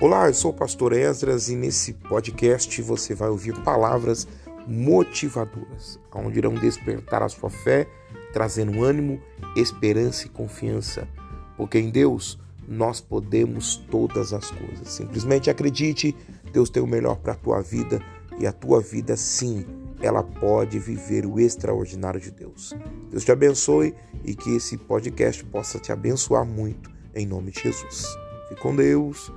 Olá, eu sou o pastor Esdras e nesse podcast você vai ouvir palavras motivadoras, onde irão despertar a sua fé, trazendo ânimo, esperança e confiança, porque em Deus nós podemos todas as coisas. Simplesmente acredite, Deus tem o melhor para a tua vida e a tua vida sim, ela pode viver o extraordinário de Deus. Deus te abençoe e que esse podcast possa te abençoar muito em nome de Jesus. Fique com Deus